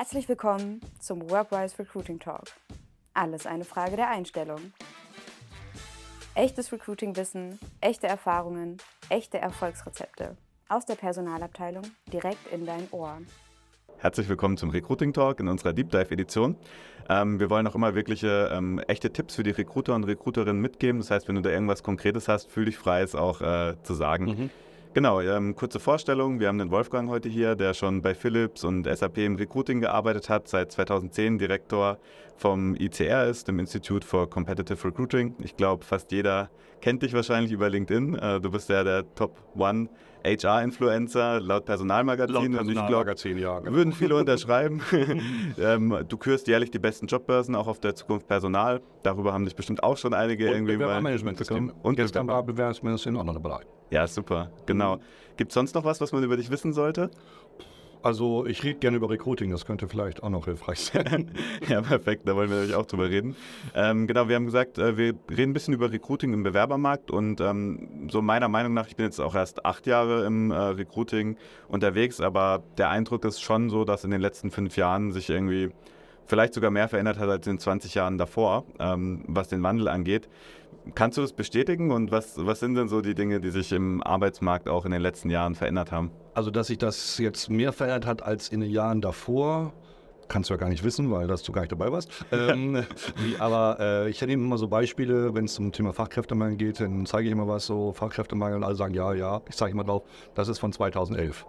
Herzlich willkommen zum Workwise Recruiting Talk. Alles eine Frage der Einstellung. Echtes Recruiting-Wissen, echte Erfahrungen, echte Erfolgsrezepte aus der Personalabteilung direkt in dein Ohr. Herzlich willkommen zum Recruiting Talk in unserer Deep Dive Edition. Ähm, wir wollen auch immer wirkliche ähm, echte Tipps für die Recruiter und Recruiterinnen mitgeben. Das heißt, wenn du da irgendwas Konkretes hast, fühl dich frei, es auch äh, zu sagen. Mhm. Genau, ähm, kurze Vorstellung. Wir haben den Wolfgang heute hier, der schon bei Philips und SAP im Recruiting gearbeitet hat, seit 2010 Direktor vom ICR ist, dem Institute for Competitive Recruiting. Ich glaube, fast jeder kennt dich wahrscheinlich über LinkedIn. Äh, du bist ja der Top One HR-Influencer laut Personalmagazin. Laut Personalmagazin, ja. Genau. Würden viele unterschreiben. ähm, du kürst jährlich die besten Jobbörsen, auch auf der Zukunft Personal. Darüber haben dich bestimmt auch schon einige und irgendwie Bewerbermanagement bekommen. Und jetzt paar Bewerbungsmanagement in anderen Bereichen. Ja, super, genau. Gibt es sonst noch was, was man über dich wissen sollte? Also ich rede gerne über Recruiting, das könnte vielleicht auch noch hilfreich sein. ja, perfekt, da wollen wir natürlich auch drüber reden. Ähm, genau, wir haben gesagt, äh, wir reden ein bisschen über Recruiting im Bewerbermarkt und ähm, so meiner Meinung nach, ich bin jetzt auch erst acht Jahre im äh, Recruiting unterwegs, aber der Eindruck ist schon so, dass in den letzten fünf Jahren sich irgendwie vielleicht sogar mehr verändert hat als in 20 Jahren davor, ähm, was den Wandel angeht. Kannst du das bestätigen und was, was sind denn so die Dinge, die sich im Arbeitsmarkt auch in den letzten Jahren verändert haben? Also, dass sich das jetzt mehr verändert hat als in den Jahren davor, kannst du ja gar nicht wissen, weil das du gar nicht dabei warst. ähm, aber äh, ich nehme immer so Beispiele, wenn es zum Thema Fachkräftemangel geht, dann zeige ich immer was so, Fachkräftemangel und alle sagen ja, ja. Ich zeige immer drauf, das ist von 2011.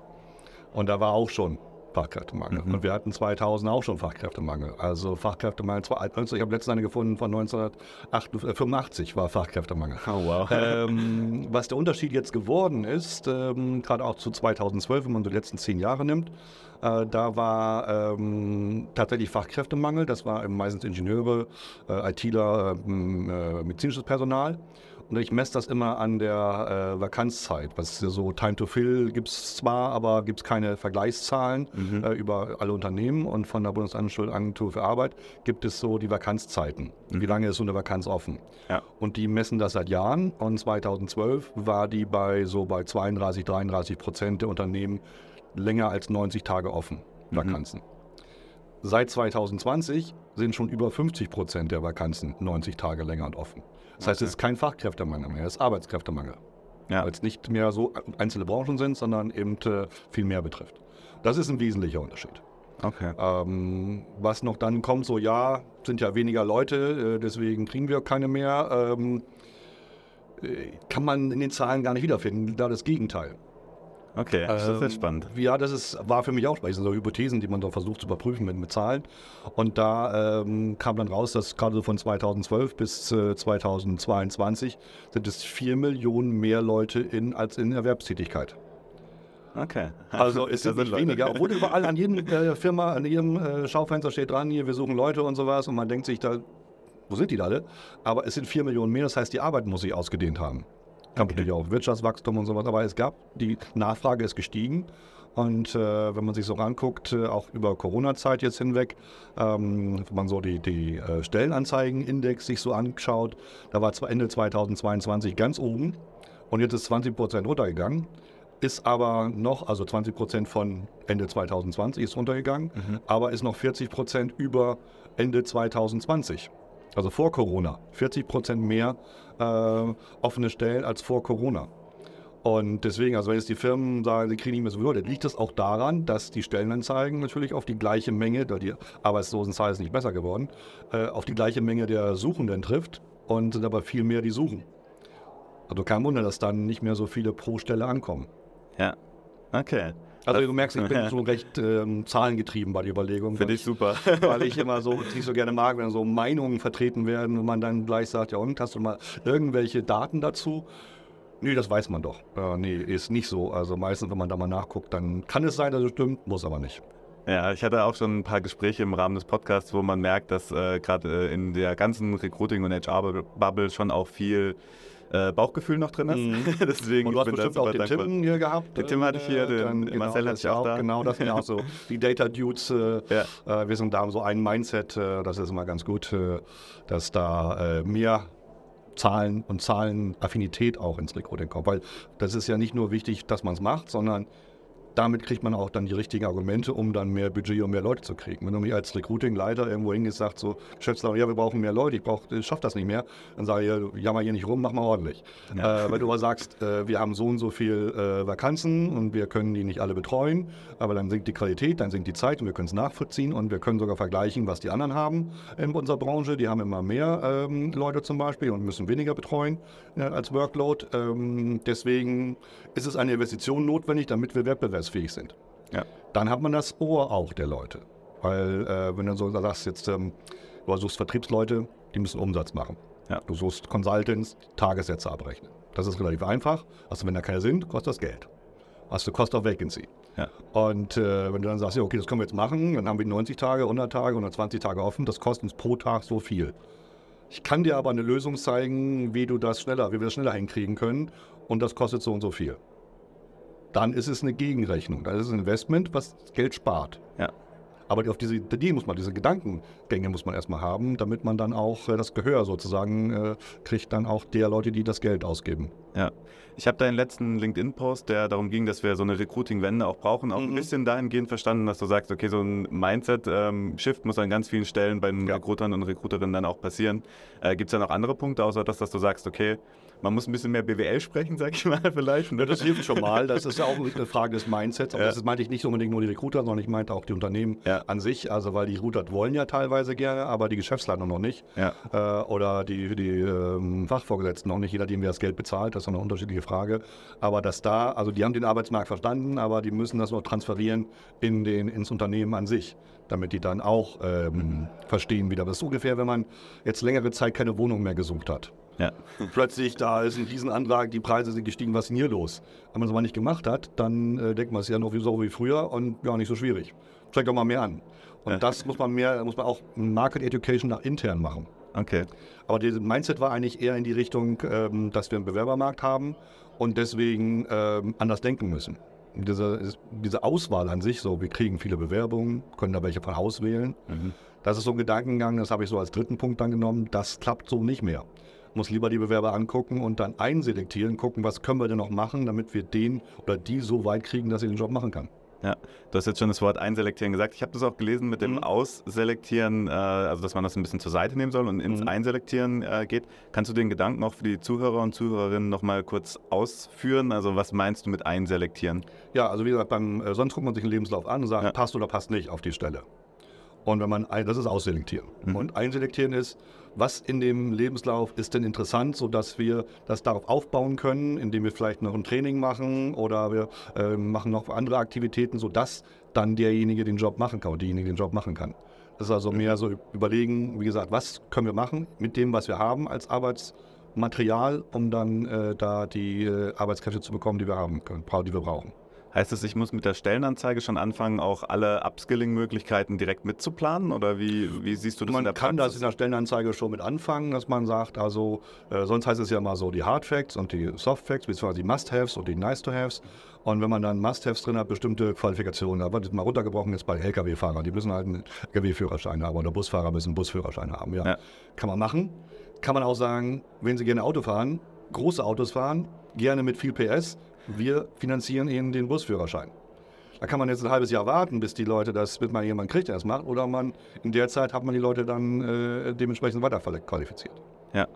Und da war auch schon Fachkräftemangel. Mhm. Und wir hatten 2000 auch schon Fachkräftemangel. Also Fachkräftemangel, also ich habe letztens eine gefunden von 1985 war Fachkräftemangel. Oh, wow. Ähm, was der Unterschied jetzt geworden ist, ähm, gerade auch zu 2012, wenn man die letzten zehn Jahre nimmt, äh, da war ähm, tatsächlich Fachkräftemangel. Das war meistens Ingenieure, äh, ITler, äh, medizinisches Personal. Und ich messe das immer an der äh, Vakanzzeit. Was so Time to Fill gibt es zwar, aber gibt es keine Vergleichszahlen mhm. äh, über alle Unternehmen. Und von der Bundesagentur für Arbeit gibt es so die Vakanzzeiten. Mhm. Wie lange ist so eine Vakanz offen? Ja. Und die messen das seit Jahren. Und 2012 war die bei so bei 32, 33 Prozent der Unternehmen länger als 90 Tage offen, mhm. Vakanzen. Mhm. Seit 2020 sind schon über 50 Prozent der Vakanzen 90 Tage länger und offen. Das heißt, es ist kein Fachkräftemangel mehr, es ist Arbeitskräftemangel. Ja. Weil es nicht mehr so einzelne Branchen sind, sondern eben äh, viel mehr betrifft. Das ist ein wesentlicher Unterschied. Okay. Ähm, was noch dann kommt, so ja, sind ja weniger Leute, äh, deswegen kriegen wir keine mehr, ähm, äh, kann man in den Zahlen gar nicht wiederfinden, da das Gegenteil. Okay, das ist ähm, spannend. Ja, das ist, war für mich auch spannend. Das sind so Hypothesen, die man da versucht zu überprüfen mit, mit Zahlen. Und da ähm, kam dann raus, dass gerade so von 2012 bis äh, 2022 sind es vier Millionen mehr Leute in, als in Erwerbstätigkeit. Okay. Also ist es nicht weniger, obwohl überall an jedem äh, Firma, an jedem äh, Schaufenster steht dran, hier, wir suchen Leute und sowas und man denkt sich da, wo sind die da alle? Aber es sind vier Millionen mehr, das heißt, die Arbeit muss sich ausgedehnt haben. Okay. natürlich auch Wirtschaftswachstum und sowas, aber es gab, die Nachfrage ist gestiegen. Und äh, wenn man sich so ranguckt, äh, auch über Corona-Zeit jetzt hinweg, ähm, wenn man so die, die äh, Stellenanzeigen-Index sich so anschaut, da war Ende 2022 ganz oben und jetzt ist 20 Prozent runtergegangen. Ist aber noch, also 20 Prozent von Ende 2020 ist runtergegangen, mhm. aber ist noch 40 Prozent über Ende 2020 also vor Corona, 40 Prozent mehr äh, offene Stellen als vor Corona. Und deswegen, also wenn jetzt die Firmen sagen, sie kriegen nicht mehr so viel, dann liegt das auch daran, dass die Stellenanzeigen natürlich auf die gleiche Menge, da die Arbeitslosenzahl ist nicht besser geworden, äh, auf die gleiche Menge der Suchenden trifft und sind aber viel mehr die suchen. Also kein Wunder, dass dann nicht mehr so viele pro Stelle ankommen. Ja, okay. Also du merkst, ich bin so recht ähm, zahlengetrieben bei der Überlegung. Finde ich super. weil ich immer so nicht so gerne mag, wenn so Meinungen vertreten werden und man dann gleich sagt, ja und, hast du mal irgendwelche Daten dazu? Nee, das weiß man doch. Äh, nee, ist nicht so. Also meistens, wenn man da mal nachguckt, dann kann es sein, dass es stimmt, muss aber nicht. Ja, ich hatte auch schon ein paar Gespräche im Rahmen des Podcasts, wo man merkt, dass äh, gerade äh, in der ganzen Recruiting- und HR-Bubble schon auch viel äh, Bauchgefühl noch drin ist. Mhm. Deswegen und du hast bestimmt auch den Tim hier gehabt. Den Tim hatte ich hier, den dann, genau, Marcel hatte ich auch, da. Genau, das sind auch so die Data Dudes. Äh, ja. äh, wir sind da so ein Mindset, äh, das ist immer ganz gut, äh, dass da äh, mehr Zahlen und Zahlenaffinität auch ins Recruiting kommt. Weil das ist ja nicht nur wichtig, dass man es macht, sondern damit kriegt man auch dann die richtigen Argumente, um dann mehr Budget und mehr Leute zu kriegen. Wenn du mich als Recruiting-Leiter irgendwo hingehst, sagt so, Geschäftsleitung, ja, wir brauchen mehr Leute, ich, brauch, ich schaff das nicht mehr, dann sage ich, ja, jammer hier nicht rum, mach mal ordentlich. Ja. Äh, wenn du aber sagst, äh, wir haben so und so viel äh, Vakanzen und wir können die nicht alle betreuen, aber dann sinkt die Qualität, dann sinkt die Zeit und wir können es nachvollziehen und wir können sogar vergleichen, was die anderen haben in unserer Branche. Die haben immer mehr ähm, Leute zum Beispiel und müssen weniger betreuen äh, als Workload. Ähm, deswegen ist es eine Investition notwendig, damit wir wettbewerbsfähig sind. Ja. Dann hat man das Ohr auch der Leute. Weil, äh, wenn du so sagst, jetzt, ähm, du suchst Vertriebsleute, die müssen Umsatz machen. Ja. Du suchst Consultants, Tagessätze abrechnen. Das ist relativ einfach. Also, wenn da keine sind, kostet das Geld. Hast du Cost of Vacancy. Ja. Und äh, wenn du dann sagst, ja, okay, das können wir jetzt machen, dann haben wir 90 Tage, 100 Tage, 120 Tage offen, das kostet uns pro Tag so viel. Ich kann dir aber eine Lösung zeigen, wie du das schneller, wie wir das schneller hinkriegen können und das kostet so und so viel. Dann ist es eine Gegenrechnung. Dann ist es ein Investment, was Geld spart. Ja. Aber auf diese Idee muss man, diese Gedankengänge muss man erstmal haben, damit man dann auch äh, das Gehör sozusagen äh, kriegt, dann auch der Leute, die das Geld ausgeben. Ja. Ich habe deinen letzten LinkedIn-Post, der darum ging, dass wir so eine Recruiting-Wende auch brauchen, auch mhm. ein bisschen dahingehend verstanden, dass du sagst, okay, so ein Mindset-Shift ähm, muss an ganz vielen Stellen bei den ja. Recruitern und Recruiterinnen dann auch passieren. Äh, Gibt es da noch andere Punkte, außer das, dass du sagst, okay, man muss ein bisschen mehr BWL sprechen, sag ich mal, vielleicht. Ja, das hilft schon mal. Das ist ja auch eine Frage des Mindsets. Aber ja. das meinte ich nicht unbedingt nur die Recruiter, sondern ich meinte auch die Unternehmen ja. an sich. Also, weil die Recruiter wollen ja teilweise gerne, aber die Geschäftsleitung noch nicht. Äh, oder die, die ähm, Fachvorgesetzten noch nicht, je nachdem, wer das Geld bezahlt. Das ist eine unterschiedliche Frage. Aber dass da, also die haben den Arbeitsmarkt verstanden, aber die müssen das noch transferieren in den, ins Unternehmen an sich damit die dann auch ähm, verstehen wieder. Das ist ungefähr, wenn man jetzt längere Zeit keine Wohnung mehr gesucht hat. Ja. Plötzlich, da ist ein Riesenantrag, die Preise sind gestiegen, was ist denn hier los? Wenn man es aber nicht gemacht hat, dann äh, denkt man es ja noch so wie früher und ja, nicht so schwierig. Steigt doch mal mehr an. Und ja. das muss man mehr, muss man auch Market Education nach intern machen. Okay. Aber dieses Mindset war eigentlich eher in die Richtung, ähm, dass wir einen Bewerbermarkt haben und deswegen ähm, anders denken müssen. Diese, diese Auswahl an sich, so wir kriegen viele Bewerbungen, können da welche von auswählen. Mhm. Das ist so ein Gedankengang, das habe ich so als dritten Punkt dann genommen. Das klappt so nicht mehr muss lieber die Bewerber angucken und dann einselektieren, gucken, was können wir denn noch machen, damit wir den oder die so weit kriegen, dass sie den Job machen kann. Ja, du hast jetzt schon das Wort einselektieren gesagt. Ich habe das auch gelesen mit dem mhm. Ausselektieren, äh, also dass man das ein bisschen zur Seite nehmen soll und ins mhm. Einselektieren äh, geht. Kannst du den Gedanken auch für die Zuhörer und Zuhörerinnen nochmal kurz ausführen? Also was meinst du mit Einselektieren? Ja, also wie gesagt, beim, äh, sonst guckt man sich einen Lebenslauf an und sagt, ja. passt oder passt nicht auf die Stelle. Und wenn man, das ist Ausselektieren. Mhm. Und Einselektieren ist, was in dem Lebenslauf ist denn interessant, sodass wir das darauf aufbauen können, indem wir vielleicht noch ein Training machen oder wir äh, machen noch andere Aktivitäten, sodass dann derjenige den Job machen kann oder diejenige den Job machen kann. Das ist also mehr so überlegen, wie gesagt, was können wir machen mit dem, was wir haben als Arbeitsmaterial, um dann äh, da die äh, Arbeitskräfte zu bekommen, die wir haben können, die wir brauchen. Heißt das, ich muss mit der Stellenanzeige schon anfangen, auch alle Upskilling-Möglichkeiten direkt mitzuplanen? Oder wie, wie siehst du das man in der kann das in der Stellenanzeige schon mit anfangen, dass man sagt, also äh, sonst heißt es ja mal so die Hard Facts und die Soft Facts, beziehungsweise die Must-Haves und die Nice-to-Haves. Und wenn man dann Must-Haves drin hat, bestimmte Qualifikationen, da wird mal runtergebrochen jetzt bei Lkw-Fahrern, die müssen halt einen Lkw-Führerschein haben oder Busfahrer müssen einen Busführerschein haben. Ja. ja. Kann man machen. Kann man auch sagen, wenn Sie gerne Auto fahren, große Autos fahren, gerne mit viel PS, wir finanzieren ihnen den Busführerschein. Da kann man jetzt ein halbes Jahr warten, bis die Leute das, bis mal jemand kriegt, der das macht, oder man in der Zeit hat man die Leute dann äh, dementsprechend weiter qualifiziert. Ja.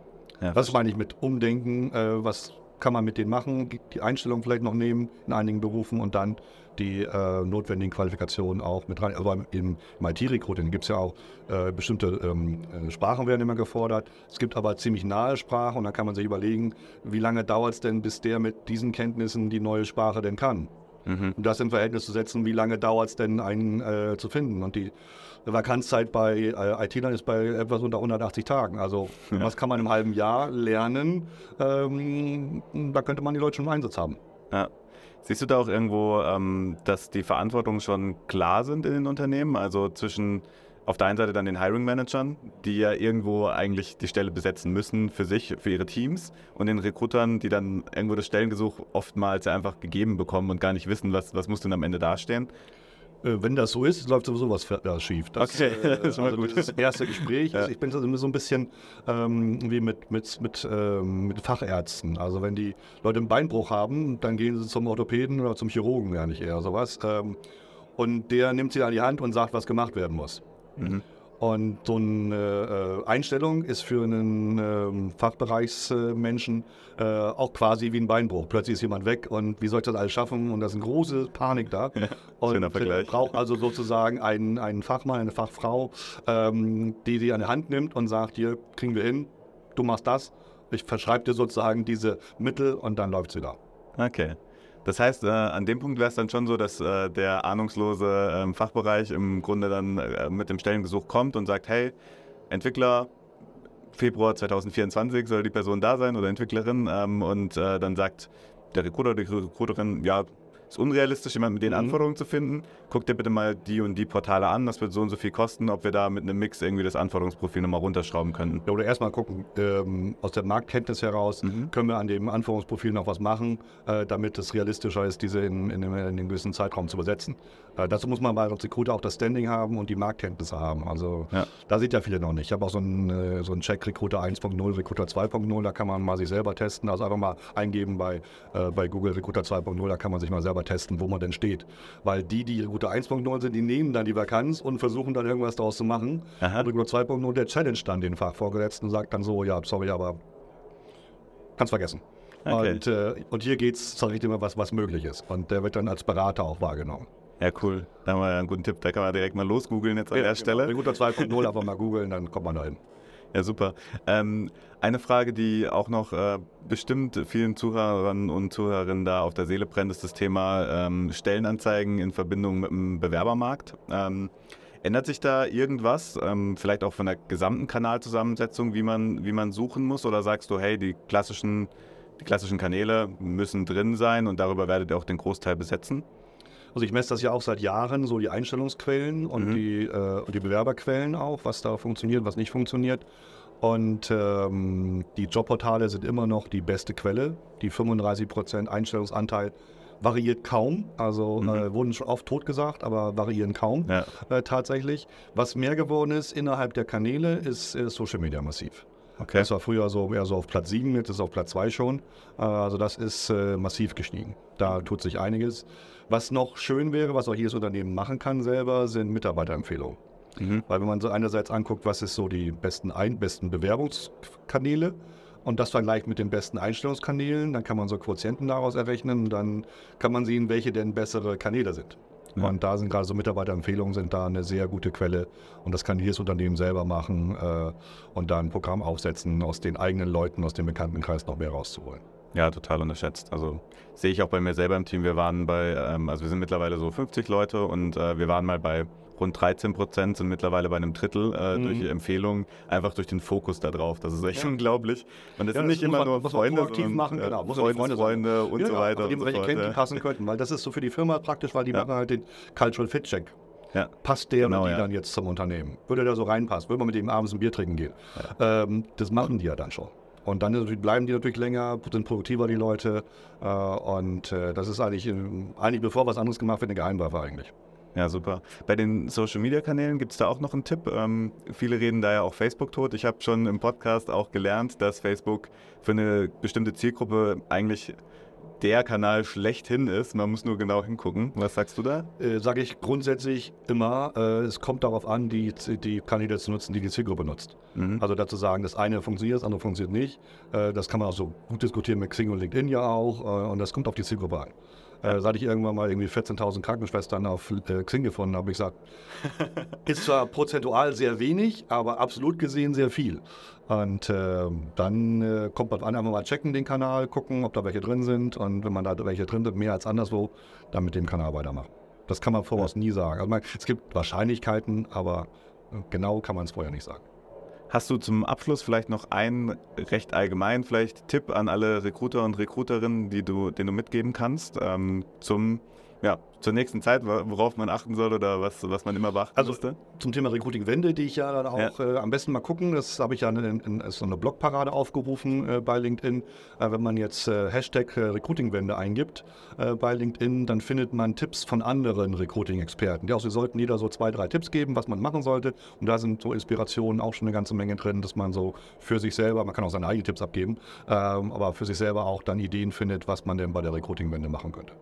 ja das meine ich mit Umdenken, äh, was kann man mit denen machen, die Einstellung vielleicht noch nehmen in einigen Berufen und dann die äh, notwendigen Qualifikationen auch mit rein. Aber im, im IT-Recruiting gibt es ja auch äh, bestimmte ähm, äh, Sprachen werden immer gefordert. Es gibt aber ziemlich nahe Sprachen und da kann man sich überlegen, wie lange dauert es denn, bis der mit diesen Kenntnissen die neue Sprache denn kann. Mhm. Und das im Verhältnis zu setzen, wie lange dauert es denn, einen äh, zu finden. Und die Vakanzzeit bei äh, IT-Lern ist bei etwas unter 180 Tagen. Also ja. was kann man im halben Jahr lernen? Ähm, da könnte man die Leute schon im Einsatz haben. Ja. Siehst du da auch irgendwo, ähm, dass die Verantwortungen schon klar sind in den Unternehmen? Also zwischen auf der einen Seite dann den Hiring Managern, die ja irgendwo eigentlich die Stelle besetzen müssen für sich, für ihre Teams und den Recruitern, die dann irgendwo das Stellengesuch oftmals einfach gegeben bekommen und gar nicht wissen, was, was muss denn am Ende dastehen. Äh, wenn das so ist, läuft sowieso was äh, schief. Das, okay, äh, das ist mal also gut. Das erste Gespräch. Ja. Ich bin so so ein bisschen ähm, wie mit, mit, mit, ähm, mit Fachärzten. Also wenn die Leute einen Beinbruch haben, dann gehen sie zum Orthopäden oder zum Chirurgen, ja nicht eher sowas. Ähm, und der nimmt sie an die Hand und sagt, was gemacht werden muss. Mhm. Und so eine äh, Einstellung ist für einen ähm, Fachbereichsmenschen äh, auch quasi wie ein Beinbruch. Plötzlich ist jemand weg und wie soll ich das alles schaffen? Und da ist eine große Panik da. und schöner äh, braucht also sozusagen einen, einen Fachmann, eine Fachfrau, ähm, die sie an die Hand nimmt und sagt, hier kriegen wir hin, du machst das. Ich verschreibe dir sozusagen diese Mittel und dann läuft es wieder. Okay. Das heißt, äh, an dem Punkt wäre es dann schon so, dass äh, der ahnungslose ähm, Fachbereich im Grunde dann äh, mit dem Stellengesuch kommt und sagt, hey, Entwickler, Februar 2024 soll die Person da sein oder Entwicklerin ähm, und äh, dann sagt der Recruiter oder die Recruiterin, ja, ist unrealistisch, jemand mit den Mhm. Anforderungen zu finden. Guck dir bitte mal die und die Portale an, das wird so und so viel kosten, ob wir da mit einem Mix irgendwie das Anforderungsprofil nochmal runterschrauben können. Ja, Oder erstmal gucken, ähm, aus der Marktkenntnis heraus, Mhm. können wir an dem Anforderungsprofil noch was machen, äh, damit es realistischer ist, diese in, in, in einem gewissen Zeitraum zu übersetzen. Äh, dazu muss man bei Recruiter auch das Standing haben und die Marktkenntnisse haben. Also Ja. da sieht ja viele noch nicht. Ich habe auch so einen, äh, so einen Check Recruiter 1.0, Recruiter 2.0, da kann man mal sich selber testen. Also einfach mal eingeben bei, äh, bei Google Recruiter 2.0, da kann man sich mal selber testen, wo man denn steht. Weil die, die Recruiter 1.0 sind, die nehmen dann die Vakanz und versuchen dann irgendwas daraus zu machen. Aha. Und Recruiter 2.0, der challenge dann den Fachvorgesetzten und sagt dann so, ja, sorry, aber kannst vergessen. Okay. Und, äh, und hier geht es, sage ich dir mal, was, was möglich ist. Und der wird dann als Berater auch wahrgenommen. Ja, cool. Da haben wir ja einen guten Tipp. Da kann man direkt mal losgoogeln jetzt an der Stelle. Recruiter 2.0 einfach mal googeln, dann kommt man da hin. Ja, super. Ähm, eine Frage, die auch noch äh, bestimmt vielen Zuhörern und Zuhörerinnen da auf der Seele brennt, ist das Thema ähm, Stellenanzeigen in Verbindung mit dem Bewerbermarkt. Ähm, ändert sich da irgendwas, ähm, vielleicht auch von der gesamten Kanalzusammensetzung, wie man, wie man suchen muss? Oder sagst du, hey, die klassischen, die klassischen Kanäle müssen drin sein und darüber werdet ihr auch den Großteil besetzen? Also ich messe das ja auch seit Jahren, so die Einstellungsquellen und, Mhm. die, äh, und die Bewerberquellen auch, was da funktioniert, was nicht funktioniert. Und ähm, die Jobportale sind immer noch die beste Quelle. Die 35% Einstellungsanteil variiert kaum. Also Mhm. äh, wurden schon oft totgesagt, aber variieren kaum Ja. äh, tatsächlich. Was mehr geworden ist innerhalb der Kanäle, ist, ist Social Media massiv. Okay. Das war früher so eher so auf Platz 7, jetzt ist es auf Platz 2 schon. Äh, Also das ist äh, massiv gestiegen. Da tut sich einiges. Was noch schön wäre, was auch jedes Unternehmen machen kann selber, sind Mitarbeiterempfehlungen. Mhm. Weil wenn man so einerseits anguckt, was ist so die besten, ein, besten Bewerbungskanäle und das vergleicht mit den besten Einstellungskanälen, dann kann man so Quotienten daraus errechnen und dann kann man sehen, welche denn bessere Kanäle sind. Ja. Und da sind gerade so Mitarbeiterempfehlungen sind da eine sehr gute Quelle und das kann jedes Unternehmen selber machen äh, und da ein Programm aufsetzen, aus den eigenen Leuten, aus dem Bekanntenkreis noch mehr rauszuholen. Ja, total unterschätzt. Also sehe ich auch bei mir selber im Team. Wir waren bei, ähm, also wir sind mittlerweile so 50 Leute und äh, wir waren mal bei rund 13 Prozent, sind mittlerweile bei einem Drittel äh, Mhm. durch die Empfehlung, einfach durch den Fokus da drauf. Das ist echt Ja. unglaublich. Und das Ja, sind das nicht immer man- nur Freunde, sondern machen, äh, genau. Muss Freunde, Freunde. Freunde und Ja, so weiter die und so welche fort. kennt, die ja. passen könnten, weil das ist so für die Firma praktisch, weil die Ja. machen halt den Cultural Fit Check. Ja. Passt der Genau, oder die ja. dann jetzt zum Unternehmen? Würde der so reinpassen? Würde man mit dem abends ein Bier trinken gehen? Ähm, das machen die ja dann schon. Und dann bleiben die natürlich länger, sind produktiver die Leute. Äh, und äh, das ist eigentlich, ähm, eigentlich bevor was anderes gemacht wird, eine Geheimwaffe eigentlich. Ja, super. Bei den Social-Media-Kanälen gibt es da auch noch einen Tipp. Ähm, viele reden da ja auch Facebook tot. Ich habe schon im Podcast auch gelernt, dass Facebook für eine bestimmte Zielgruppe eigentlich der Kanal schlechthin ist. Man muss nur genau hingucken. Was sagst du da? Äh, Sage ich grundsätzlich immer, äh, es kommt darauf an, die, die Kanäle zu nutzen, die die Zielgruppe nutzt. Mhm. Also dazu sagen, das eine funktioniert, das andere funktioniert nicht. Äh, das kann man auch so gut diskutieren mit Xing und LinkedIn ja auch. Äh, und das kommt auf die Zielgruppe an. Äh, seit ich irgendwann mal irgendwie 14.000 Krankenschwestern auf äh, Xing gefunden habe, ich gesagt, ist zwar prozentual sehr wenig, aber absolut gesehen sehr viel. Und äh, dann kommt man an, einfach mal checken den Kanal, gucken, ob da welche drin sind. Und wenn man da welche drin sind, mehr als anderswo, dann mit dem Kanal weitermachen. Das kann man voraus nie sagen. Also man, es gibt Wahrscheinlichkeiten, aber äh, genau kann man es vorher nicht sagen. Hast du zum Abschluss vielleicht noch einen recht allgemein vielleicht Tipp an alle Recruiter und Recruiterinnen, die du, den du mitgeben kannst, ähm, zum ja, zur nächsten Zeit, worauf man achten soll oder was, was man immer beachten Also müsste? zum Thema Recruiting-Wende, die ich ja dann auch Äh, am besten mal gucken, das habe ich ja in, in, so eine Blogparade aufgerufen äh, bei LinkedIn. Äh, wenn man jetzt äh, Hashtag äh, Recruiting-Wende eingibt äh, bei LinkedIn, dann findet man Tipps von anderen Recruiting-Experten. Ja, sie sollten jeder so zwei, drei Tipps geben, was man machen sollte. Und da sind so Inspirationen auch schon eine ganze Menge drin, dass man so für sich selber, man kann auch seine eigenen Tipps abgeben, ähm, aber für sich selber auch dann Ideen findet, was man denn bei der Recruiting-Wende machen könnte.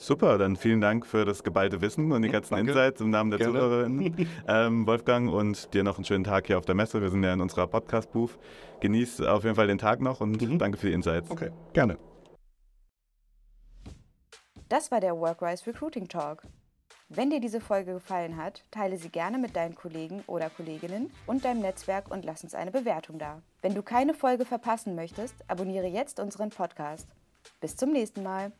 Super, dann vielen Dank für das geballte Wissen und die ganzen Danke. Insights im Namen der Gerne. Zuhörerinnen. ähm, Wolfgang und dir noch einen schönen Tag hier auf der Messe. Wir sind ja in unserer Podcast-Booth. Genieß auf jeden Fall den Tag noch und Mhm. danke für die Insights. Okay, gerne. Das war der Workrise Recruiting Talk. Wenn dir diese Folge gefallen hat, teile sie gerne mit deinen Kollegen oder Kolleginnen und deinem Netzwerk und lass uns eine Bewertung da. Wenn du keine Folge verpassen möchtest, abonniere jetzt unseren Podcast. Bis zum nächsten Mal.